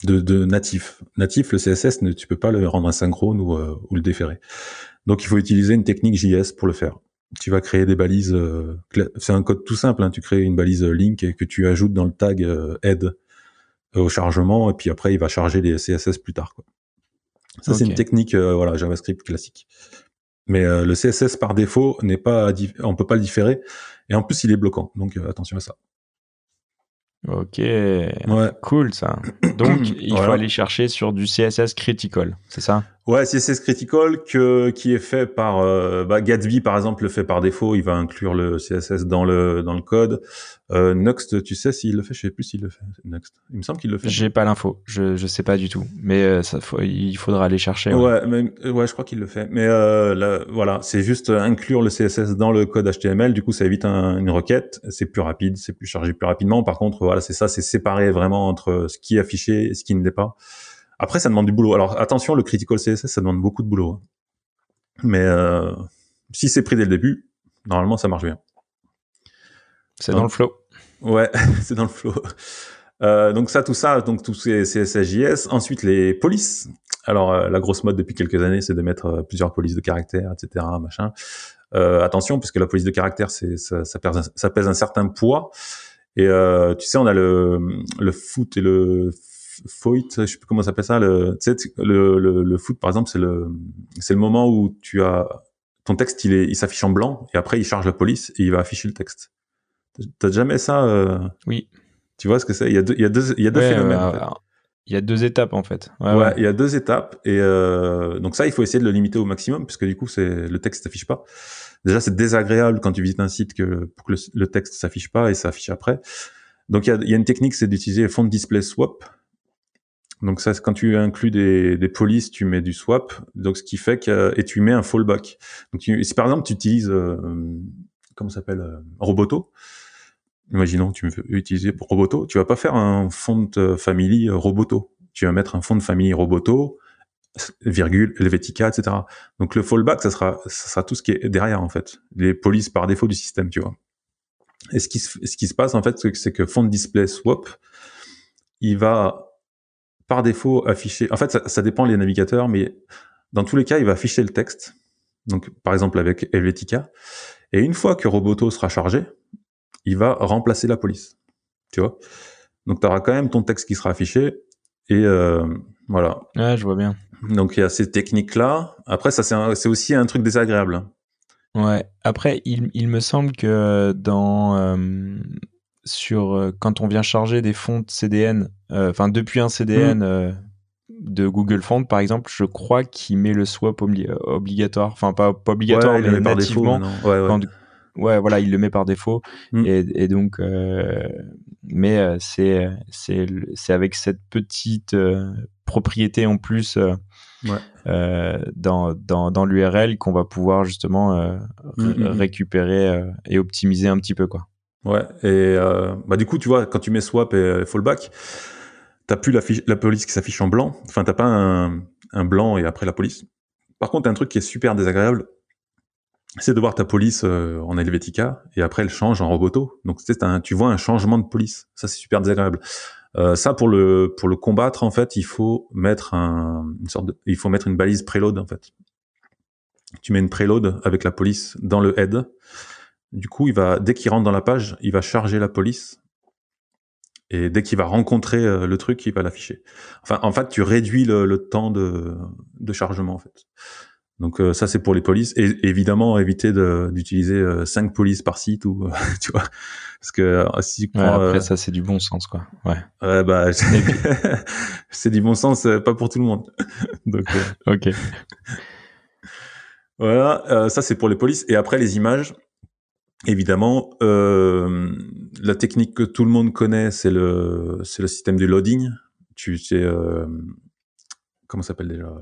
De, de natif. Natif, le CSS, ne, tu peux pas le rendre asynchrone ou, euh, ou le déférer. Donc, il faut utiliser une technique JS pour le faire. Tu vas créer des balises. euh, c'est un code tout simple. Hein, tu crées une balise euh, link et que tu ajoutes dans le tag euh, head au chargement et puis après, il va charger les CSS plus tard. Quoi. Ça, c'est une technique euh, voilà JavaScript classique. Mais euh, le CSS par défaut n'est pas, on peut pas le différer. Et en plus, il est bloquant. Donc euh, attention à ça. Ok, Ouais. cool ça. Donc, il faut aller chercher sur du CSS critical, c'est ça? Ouais, CSS Critical que, qui est fait par euh, bah, Gatsby par exemple le fait par défaut, il va inclure le CSS dans le dans le code. Euh, Nuxt, tu sais s'il le fait, je sais plus s'il le fait. Nuxt, il me semble qu'il le fait. J'ai pas l'info, je, je sais pas du tout, mais euh, ça, faut, il faudra aller chercher. ouais. Ouais, mais, euh, ouais, je crois qu'il le fait. Mais euh, là, voilà, c'est juste inclure le CSS dans le code HTML. Du coup, ça évite un- une requête. C'est plus rapide, c'est plus chargé plus rapidement. Par contre, voilà, c'est ça, c'est séparé vraiment entre ce qui est affiché et ce qui ne l'est pas. Après, ça demande du boulot. Alors attention, le critical CSS, ça demande beaucoup de boulot. hein. Mais euh, si c'est pris dès le début, normalement, ça marche bien. C'est dans le flow. Ouais, c'est dans le flow. Euh, donc ça, tout ça, donc tous ces CSS.js. Ensuite, les polices. Alors, euh, la grosse mode depuis quelques années, c'est de mettre euh, plusieurs polices de caractères, etc., machin. Euh, attention, puisque la police de caractère, c'est ça, ça, pèse, un- ça pèse un certain poids. Et euh, tu sais, on a le, le foot et le f- foit, je sais plus comment ça s'appelle ça. Le, tu sais, le, le, le foot, par exemple, c'est le, c'est le moment où tu as ton texte, il est, il s'affiche en blanc, et après il charge la police et il va afficher le texte. T'as jamais ça euh, Oui. Tu vois ce que c'est? Il y a deux, il y a deux, il y a deux Ouais, phénomènes. euh, en fait. Il y a deux étapes en fait. Ouais, Ouais, ouais. il y a deux étapes et euh, donc ça, il faut essayer de le limiter au maximum puisque du coup, c'est le texte s'affiche pas. Déjà, c'est désagréable quand tu visites un site que pour que le, le texte s'affiche pas et s'affiche après. Donc il y a, il y a une technique, c'est d'utiliser font display swap. Donc ça, quand tu inclus des, des polices, tu mets du swap. Donc ce qui fait que et tu mets un fallback. Donc tu, si par exemple tu utilises euh, comment s'appelle euh, Roboto. Imaginons tu veux utiliser Roboto, tu vas pas faire un font euh, family euh, Roboto. Tu vas mettre un fond de famille Roboto, virgule, Helvetica, etc. Donc le fallback, ça sera, ça sera tout ce qui est derrière en fait, les polices par défaut du système, tu vois. Et ce qui se, ce qui se passe en fait, c'est que font display swap, il va par défaut afficher. En fait, ça, ça dépend les navigateurs, mais dans tous les cas, il va afficher le texte. Donc par exemple avec Helvetica, et une fois que Roboto sera chargé, il va remplacer la police, tu vois? Donc tu auras quand même ton texte qui sera affiché et euh, voilà. Ouais, je vois bien. Donc il y a ces techniques-là. Après, ça c'est aussi un truc désagréable. Ouais. Après, il, il me semble que dans euh, sur euh, quand on vient charger des fontes CDN, euh, enfin depuis un CDN euh, de Google Font par exemple, je crois qu'il met le swap obli- obligatoire. Enfin pas, pas obligatoire, Ouais, le mais met par défaut. nativement. Ouais, ouais. Quand- ouais, voilà, il le met par défaut. Mm. Et, et donc, euh, mais euh, c'est c'est le- c'est avec cette petite euh, propriété en plus Ouais. dans dans dans l'URL qu'on va pouvoir justement Mm, ré- mm, mm. récupérer et optimiser un petit peu quoi. Ouais. Et euh, bah du coup, tu vois, quand tu mets swap et euh, fallback, t'as plus la, police qui s'affiche en blanc. Enfin, t'as pas un, un blanc et après la police. Par contre, un truc qui est super désagréable, c'est de voir ta police euh, en Helvetica et après elle change en Roboto. Donc un- tu vois un changement de police. Ça, c'est super désagréable. Euh, ça pour le pour le combattre en fait, il faut mettre un, une sorte de, il faut mettre une balise préload en fait. tu mets une préload avec la police dans le head. Du coup, il va, dès qu'il rentre dans la page, il va charger la police. Et dès qu'il va rencontrer euh, le truc, il va l'afficher. Enfin, en fait, tu réduis le, temps de, de, chargement, en fait. Donc euh, ça, c'est pour les polices. Et évidemment, éviter d'utiliser euh, cinq polices par site ou tu vois, parce que si tu après ça, c'est du bon sens, quoi. Ouais. Ouais, bah c'est du bon sens, pas pour tout le monde. Donc ok. Voilà, ça c'est pour les polices. Et après les images, évidemment, euh, la technique que tout le monde connaît, c'est le, c'est le système du loading. Tu sais, euh, comment s'appelle déjà?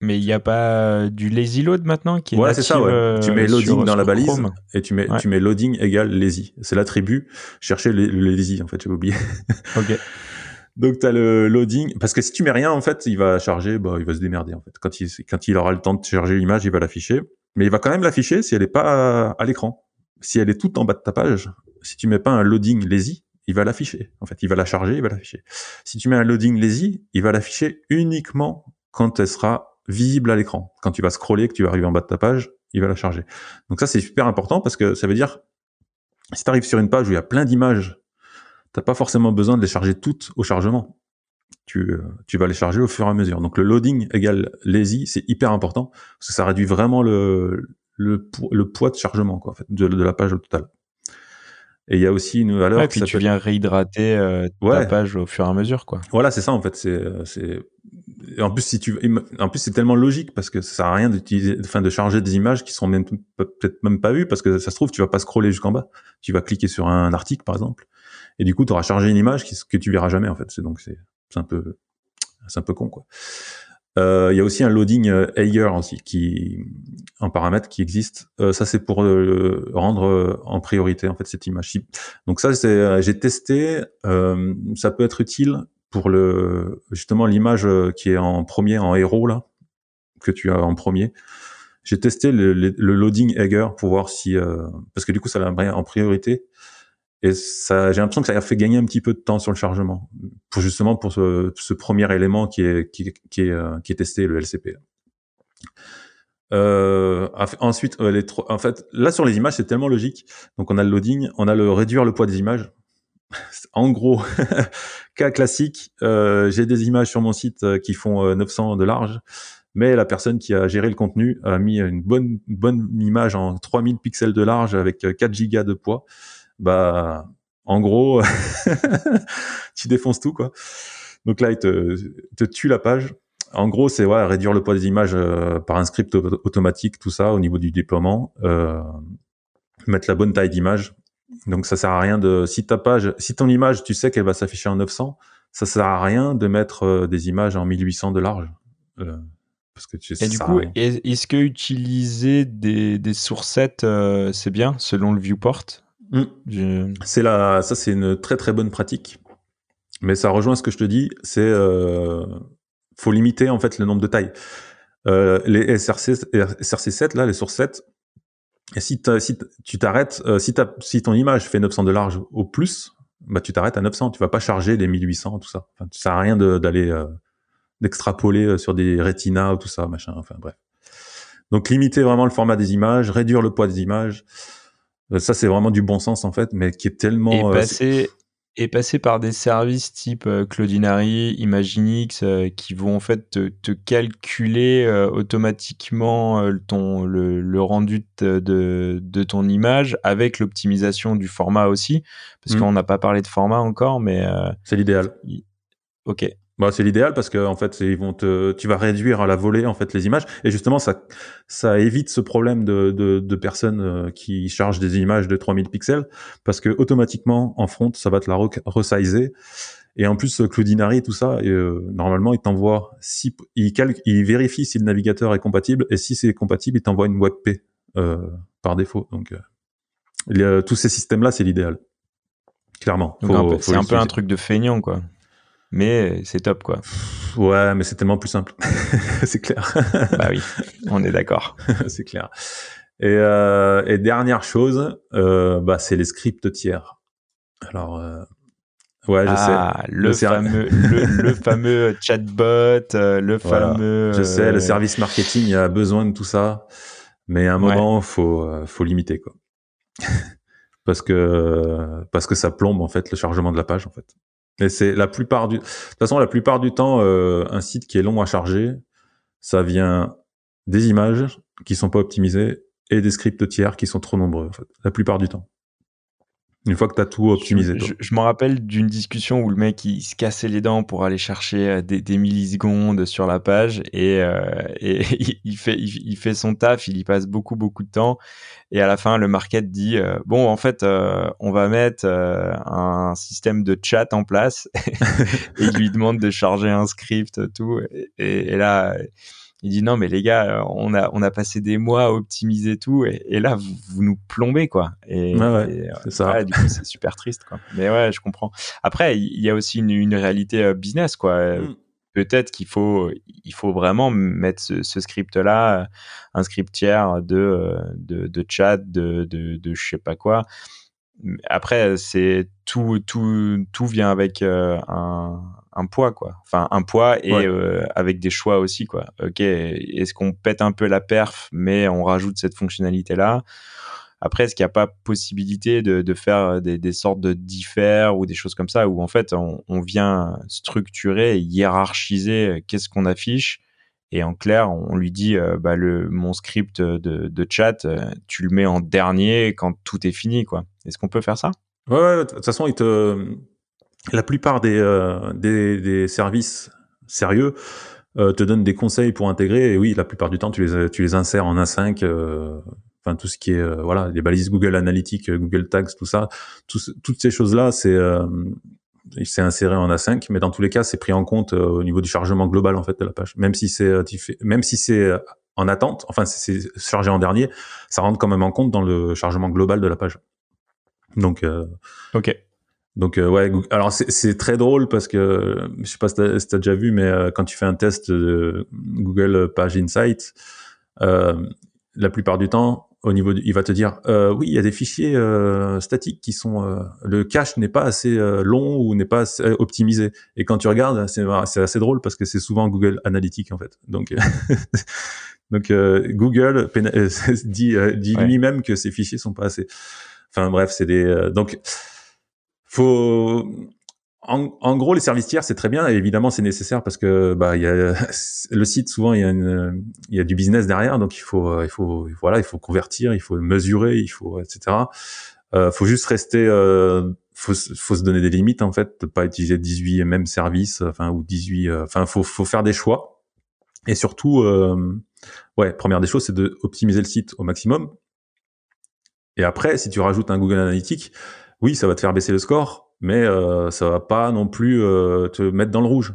Mais il n'y a pas du lazy load maintenant qui est Ouais, c'est ça. Ouais. tu mets euh, loading dans la balise et tu mets, tu mets loading égale lazy. C'est l'attribut. Chercher le, lazy, en fait, j'ai oublié. ok. Donc tu as le loading parce que si tu mets rien en fait, il va charger, bah il va se démerder en fait. Quand il quand il aura le temps de charger l'image, il va l'afficher, mais il va quand même l'afficher si elle est pas à l'écran si elle est toute en bas de ta page, si tu mets pas un loading lazy, il va l'afficher. En fait, il va la charger, il va l'afficher. Si tu mets un loading lazy, il va l'afficher uniquement quand elle sera visible à l'écran. Quand tu vas scroller, que tu vas arriver en bas de ta page, il va la charger. Donc ça, c'est super important parce que ça veut dire, si tu arrives sur une page où il y a plein d'images, t'as pas forcément besoin de les charger toutes au chargement. Tu, tu vas les charger au fur et à mesure. Donc le loading égale lazy, c'est hyper important parce que ça réduit vraiment le, le, le poids de chargement quoi, en fait, de, de la page au total. Et il y a aussi une valeur. Ouais, puis tu viens réhydrater euh, ta page au fur et à mesure, quoi. Voilà, c'est ça en fait. C'est, c'est. En plus, si tu, en plus, c'est tellement logique parce que ça sert à rien d'utiliser, enfin, de charger des images qui sont même peut-être même pas vues parce que ça se trouve, tu vas pas scroller jusqu'en bas. Tu vas cliquer sur un article, par exemple, et du coup, tu auras chargé une image qui, que tu verras jamais en fait. C'est donc c'est, c'est un peu, c'est un peu con, quoi. Euh, il y a aussi un loading euh, aussi, qui, un paramètre qui existe. Euh, ça, c'est pour rendre en priorité en fait cette image. Donc ça, c'est, j'ai testé. ça peut être utile pour le justement l'image qui est en premier en héros là que tu as en premier. J'ai testé le, loading Eiger pour voir si parce que du coup ça l'a en priorité et ça, j'ai l'impression que ça a fait gagner un petit peu de temps sur le chargement, pour justement pour ce, premier élément qui est qui, est euh, qui est testé, le LCP. Euh, ensuite, euh, les en fait, là sur les images, c'est tellement logique. Donc on a le loading, on a le réduire le poids des images. en gros, cas classique, euh, j'ai des images sur mon site qui font 900 de large, mais la personne qui a géré le contenu a mis une bonne bonne image en 3000 pixels de large avec 4 gigas de poids bah en gros tu défonces tout quoi. Donc là il te, te tue la page. En gros c'est ouais, réduire le poids des images euh, par un script automatique tout ça au niveau du déploiement, euh, mettre la bonne taille d'image. Donc ça sert à rien de si ta page, si ton image tu sais qu'elle va s'afficher en 900, ça sert à rien de mettre euh, des images en 1800 de large. parce que tu sais, Et du coup, est-ce que utiliser des, des sourcettes, c'est bien selon le viewport? Mm. C'est la, ça c'est une très très bonne pratique, mais ça rejoint ce que je te dis, c'est euh, faut limiter en fait le nombre de tailles. Euh, les SRC, SRC7 là, les sources 7, et si, tu t'arrêtes, euh, si, ton image fait 900 de large au plus, bah tu t'arrêtes à 900, tu vas pas charger les 1800 tout ça. Enfin, ça sert à rien d'aller euh, d'extrapoler euh, sur des Retina ou tout ça machin. Enfin bref. Donc limiter vraiment le format des images, réduire le poids des images. Euh, ça, c'est vraiment du bon sens en fait, mais qui est tellement. Et euh, passer, et passer par des services type euh, Cloudinary, Imaginix, qui vont en fait te, calculer automatiquement ton, le, rendu de, de, ton image avec l'optimisation du format aussi, parce mmh. qu'on n'a pas parlé de format encore, mais. c'est l'idéal. Ok. Bah, c'est l'idéal parce que en fait, ils vont te, tu vas réduire à la volée en fait les images. Et justement ça, ça évite ce problème de, de, de personnes euh, qui chargent des images de 3000 pixels parce que automatiquement en front ça va te la resizer. Et en plus Cloudinary tout ça et, euh, normalement il t'envoie si il, il vérifie si le navigateur est compatible et si c'est compatible il t'envoie une WebP euh, par défaut. Donc euh, tous ces systèmes là c'est l'idéal. Clairement. C'est un peu un truc de feignant quoi mais c'est top quoi. Ouais, mais c'est tellement plus simple. c'est clair. bah oui, on est d'accord. c'est clair. Et, euh, et, dernière chose, euh, bah, c'est les scripts tiers. Alors, euh, Ouais, je ah, sais. Le, fameux, le, fameux chatbot, le fameux. Je sais, le service marketing a besoin de tout ça, mais à un moment, faut, faut limiter quoi. parce que parce que ça plombe en fait le chargement de la page en fait. Et c'est la plupart du, de toute façon, la plupart du temps, euh, un site qui est long à charger, ça vient des images qui sont pas optimisées et des scripts tiers qui sont trop nombreux, en fait, la plupart du temps. Une fois que tu as tout optimisé. Je, je, me rappelle d'une discussion où le mec il se cassait les dents pour aller chercher euh, des, des millisecondes sur la page et, euh, et il, fait, il, fait son taf, il y passe beaucoup beaucoup de temps et à la fin le market dit euh, bon en fait euh, on va mettre un système de chat en place et il lui demande de charger un script tout et, et là il dit non mais les gars, on a on a passé des mois à optimiser tout et, et là vous, vous, nous plombez quoi. Et, ouais, ouais, et c'est ça. Ouais, du coup c'est super triste quoi. Mais ouais, je comprends. Après il y a aussi une, une réalité business quoi. Mm. Peut-être qu'il faut il faut vraiment mettre ce, ce, script là, un script tiers de de, de chat de, de de je sais pas quoi. Après c'est tout tout tout vient avec un un poids quoi. Enfin un poids et ouais. euh, avec des choix aussi quoi. Ok est-ce qu'on pète un peu la perf mais on rajoute cette fonctionnalité là après est-ce qu'il n'y a pas possibilité de, de faire des, des, sortes de diffères ou des choses comme ça où en fait on, on vient structurer hiérarchiser qu'est-ce qu'on affiche et en clair on lui dit euh, bah le mon script de, de chat euh, tu le mets en dernier quand tout est fini quoi est-ce qu'on peut faire ça? Ouais, de toute façon la plupart des, euh, services sérieux euh, te donnent des conseils pour intégrer. Et oui, la plupart du temps, tu les, insères en A5. Euh, enfin, tout ce qui est voilà, les balises Google Analytics, Google Tags, tout ça, tout, toutes ces choses-là, c'est c'est inséré en A5, mais dans tous les cas, c'est pris en compte au niveau du chargement global en fait de la page. Même si c'est même si c'est en attente, enfin c'est chargé en dernier, ça rentre quand même en compte dans le chargement global de la page. Donc, ok. Donc euh, ouais, alors c'est très drôle parce que je sais pas si t'as as déjà vu, mais euh, quand tu fais un test de Google Page Insight, euh, la plupart du temps, au niveau, du, il va te dire euh, oui, il y a des fichiers euh, statiques qui sont le cache n'est pas assez long ou n'est pas assez optimisé. Et quand tu regardes, c'est assez drôle parce que c'est souvent Google Analytics en fait. Donc donc Google dit dit ouais. lui-même que ces fichiers sont pas assez. Enfin bref, c'est des donc faut en, en, gros, les services tiers, c'est très bien. Et évidemment, c'est nécessaire parce que bah, y a le site. Souvent, il y a une, y a du business derrière, donc il faut, il faut, voilà, il faut convertir, il faut mesurer, il faut, etc. Euh, faut juste rester, euh, faut, faut se donner des limites en fait, de pas utiliser 18 mêmes services, enfin ou 18, euh, enfin, faut, faut faire des choix. Et surtout, euh, ouais, première des choses, c'est de optimiser le site au maximum. Et après, si tu rajoutes un Google Analytics, oui, ça va te faire baisser le score, mais euh, ça va pas non plus euh, te mettre dans le rouge.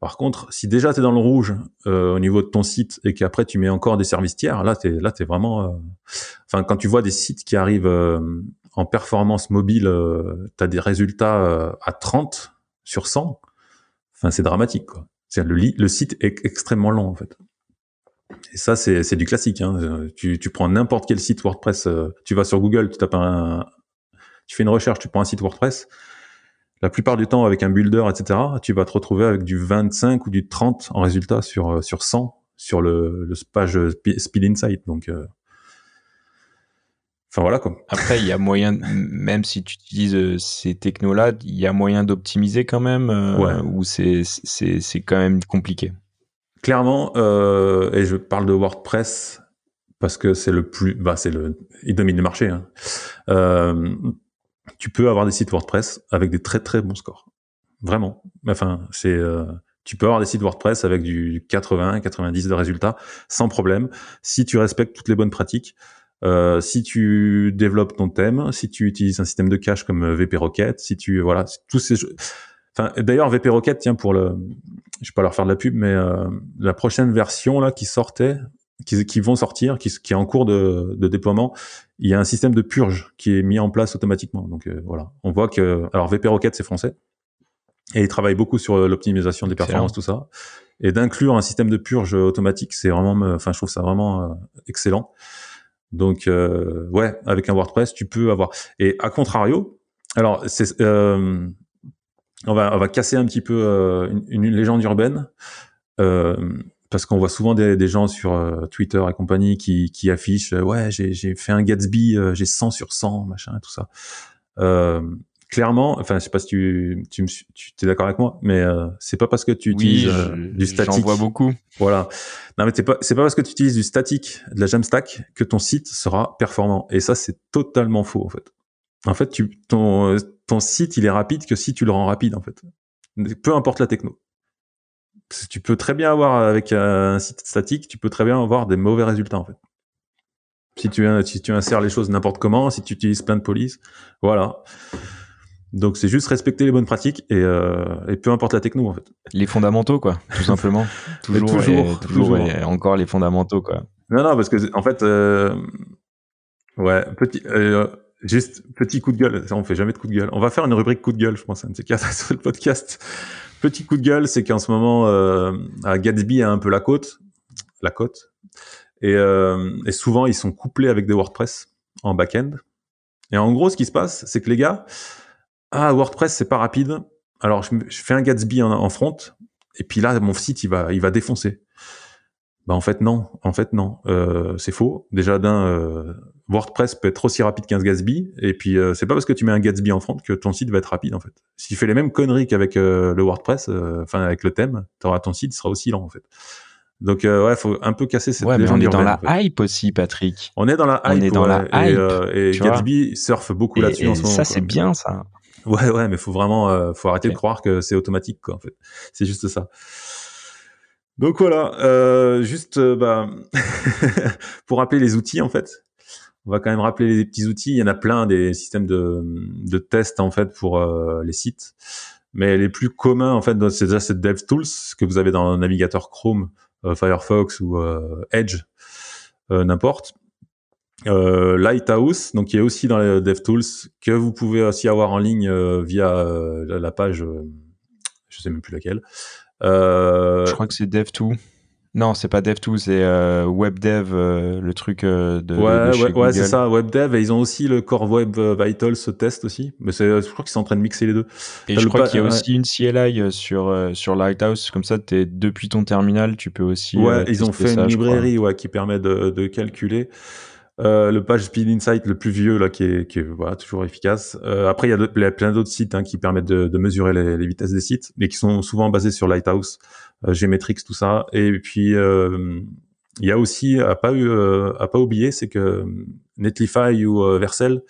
Par contre, si déjà tu es dans le rouge euh, au niveau de ton site et qu'après tu mets encore des services tiers, là tu là t'es vraiment euh, enfin quand tu vois des sites qui arrivent euh, en performance mobile, tu as des résultats à 30 sur 100. Enfin, c'est dramatique quoi. Le le site est extrêmement long en fait. Et ça, c'est du classique. Hein. Tu, tu prends n'importe quel site WordPress, tu vas sur Google, tu tapes un, tu fais une recherche, tu prends un site WordPress, la plupart du temps avec un builder, etc., tu vas te retrouver avec du 25 ou du 30 en résultat sur, euh, sur 100 sur le, le page Speed Insight. Donc, euh... enfin voilà quoi. Après, il y a moyen, même si tu utilises euh, ces technos-là, il y a moyen d'optimiser quand même, euh, ouais. ou c'est c'est quand même compliqué? Clairement, euh, et je parle de WordPress parce que c'est le plus, bah c'est le, il domine le marché. Hein. Euh, tu peux avoir des sites WordPress avec des très très bons scores. Vraiment. Enfin, c'est euh, tu peux avoir des sites WordPress avec du 80, 90 de résultats sans problème si tu respectes toutes les bonnes pratiques. Euh, si tu développes ton thème, si tu utilises un système de cache comme VP Rocket, si tu voilà tous ces Enfin, d'ailleurs, VP Rocket, tiens, pour le, je vais pas leur faire de la pub, mais euh, la prochaine version là qui sortait, qui, qui vont sortir, qui, qui, est en cours de, de, déploiement, il y a un système de purge qui est mis en place automatiquement. Donc euh, voilà, on voit que alors VP Rocket c'est français et ils travaillent beaucoup sur l'optimisation des performances, tout ça, et d'inclure un système de purge automatique, c'est vraiment, euh, enfin je trouve ça vraiment euh, excellent. Donc euh, ouais, avec un WordPress tu peux avoir. Et à contrario, alors c'est on va, on va casser un petit peu une, une, légende urbaine. parce qu'on voit souvent des, des gens sur Twitter et compagnie qui, qui affichent ouais j'ai fait un Gatsby j'ai 100 sur 100 machin tout ça clairement, enfin, je sais pas si tu, tu, tu es d'accord avec moi, mais euh, c'est pas parce que tu utilises euh, du statique. J'en vois beaucoup. Voilà. Non, mais c'est pas, c'est pas parce que tu utilises du statique, de la Jamstack, que ton site sera performant. Et ça, c'est totalement faux, en fait. En fait, tu, ton, ton site, il est rapide que si tu le rends rapide, en fait. Peu importe la techno. Tu peux très bien avoir avec un site statique, tu peux très bien avoir des mauvais résultats, en fait. Si tu, si tu insères les choses n'importe comment, si tu utilises plein de polices, voilà. Donc c'est juste respecter les bonnes pratiques et, euh, et, peu importe la techno en fait. Les fondamentaux quoi, tout simplement. toujours, toujours, toujours, Et encore les fondamentaux quoi. Non non parce que en fait euh, ouais petit euh, juste petit coup de gueule. On fait jamais de coup de gueule. On va faire une rubrique coup de gueule je pense. Sur le podcast. Petit coup de gueule, c'est qu'en ce moment euh, Gatsby a un peu la côte, la côte et, euh, et souvent ils sont couplés avec des WordPress en back-end. Et en gros ce qui se passe, c'est que les gars ah WordPress c'est pas rapide. Alors je, fais un Gatsby en, front et puis là mon site il va il va défoncer. Bah en fait non, en fait non, euh, c'est faux. Déjà d'un euh, WordPress peut être aussi rapide qu'un Gatsby et puis euh, c'est pas parce que tu mets un Gatsby en front que ton site va être rapide en fait. S'il fait les mêmes conneries qu'avec le WordPress, enfin avec le thème, ton site sera aussi lent en fait. Donc ouais, faut un peu casser cette ouais, mais on est dans la hype aussi, Patrick. On est dans la hype. On est dans la hype. Et, Gatsby surfe beaucoup là-dessus en ce moment. Ça c'est bien ça. Ouais, ouais, mais faut vraiment, euh, faut arrêter de croire que c'est automatique, quoi. En fait, c'est juste ça. Donc voilà, euh, juste euh, bah, pour rappeler les outils, en fait, on va quand même rappeler les petits outils. Il y en a plein des systèmes de, tests en fait pour euh, les sites, mais les plus communs en fait, c'est déjà ces DevTools que vous avez dans le navigateur Chrome, Firefox ou Edge, n'importe Lighthouse, donc qui est aussi dans les DevTools, que vous pouvez aussi avoir en ligne via la page, je sais même plus laquelle. Je crois que c'est Dev2. Non, c'est pas Dev2, c'est WebDev, le truc de, ouais, ouais, ouais c'est ça, WebDev, et ils ont aussi le Core Web Vitals test aussi, mais je crois qu'ils sont en train de mixer les deux. Et je crois qu'il y a aussi une CLI sur sur Lighthouse, comme ça, es, depuis ton terminal, tu peux aussi. Ouais, ils ont fait une librairie ouais, qui permet de, de calculer. Euh, le page Speed Insight, le plus vieux là, qui est, qui est voilà, toujours efficace. Euh, après, il y, a plein d'autres sites hein, qui permettent de, de mesurer les, vitesses des sites, mais qui sont souvent basés sur Lighthouse, euh, Gmetrix, tout ça. Et puis, euh, il y a aussi à pas euh, à pas oublier, c'est que Netlify ou Vercel,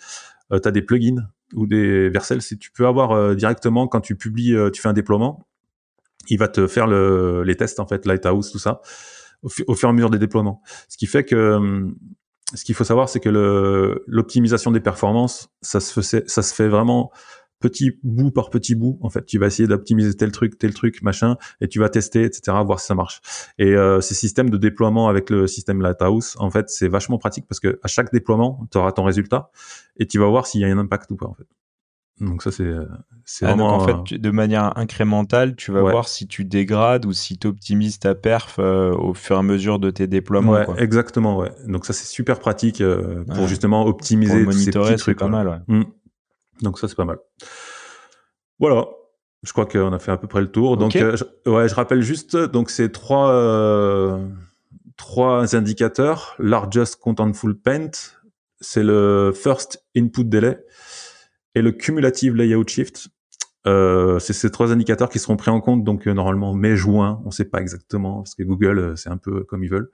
tu as des plugins ou des Vercel, si tu peux avoir directement quand tu publies, tu fais un déploiement, il va te faire le, les tests en fait, Lighthouse, tout ça, au, au, fur et à mesure des déploiements. Ce qui fait que ce qu'il faut savoir, c'est que l'optimisation des performances, ça se, fait, ça se fait vraiment petit bout par petit bout. En fait, tu vas essayer d'optimiser tel truc, tel truc, machin, et tu vas tester, etc., voir si ça marche. Et euh, ces systèmes de déploiement avec le système Lighthouse, en fait, c'est vachement pratique parce que à chaque déploiement, tu auras ton résultat et tu vas voir s'il y a un impact ou pas. En fait. Donc ça, c'est c'est ah, vraiment... en fait, de manière incrémentale, tu vas voir si tu dégrades ou si tu optimises ta perf euh, au fur et à mesure de tes déploiements. Ouais, exactement, ouais. Donc ça, c'est super pratique euh, pour justement optimiser pour ces petits trucs. pas mal, ouais. Mmh. Donc ça, c'est pas mal. Voilà. Je crois qu'on a fait à peu près le tour. Donc, euh, je, ouais, je rappelle juste, donc c'est trois, trois indicateurs. Largest Contentful Paint, c'est le First Input Delay, et le cumulative layout shift. Euh, c'est ces trois indicateurs qui seront pris en compte donc euh, normalement mai-juin, on ne sait pas exactement parce que Google euh, c'est un peu comme ils veulent.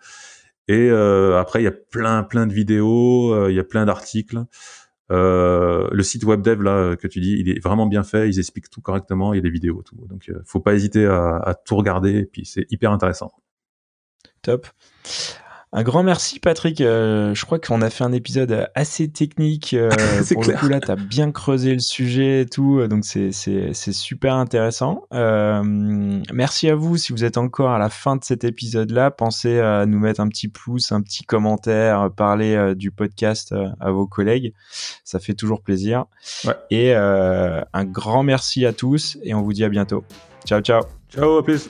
Et après il y a plein plein de vidéos, il y a plein d'articles. le site WebDev là que tu dis, il est vraiment bien fait, ils expliquent tout correctement, il y a des vidéos tout. Donc faut pas hésiter à, à tout regarder, et puis c'est hyper intéressant. Top. Un grand merci Patrick. Euh, je crois qu'on a fait un épisode assez technique. Euh, pour le coup là, tu as bien creusé le sujet et tout, donc c'est super intéressant. Euh, merci à vous si vous êtes encore à la fin de cet épisode-là. Pensez à nous mettre un petit pouce, un petit commentaire, parler du podcast à vos collègues. Ça fait toujours plaisir. Ouais. Et un grand merci à tous et on vous dit à bientôt. Ciao ciao. Ciao, à plus.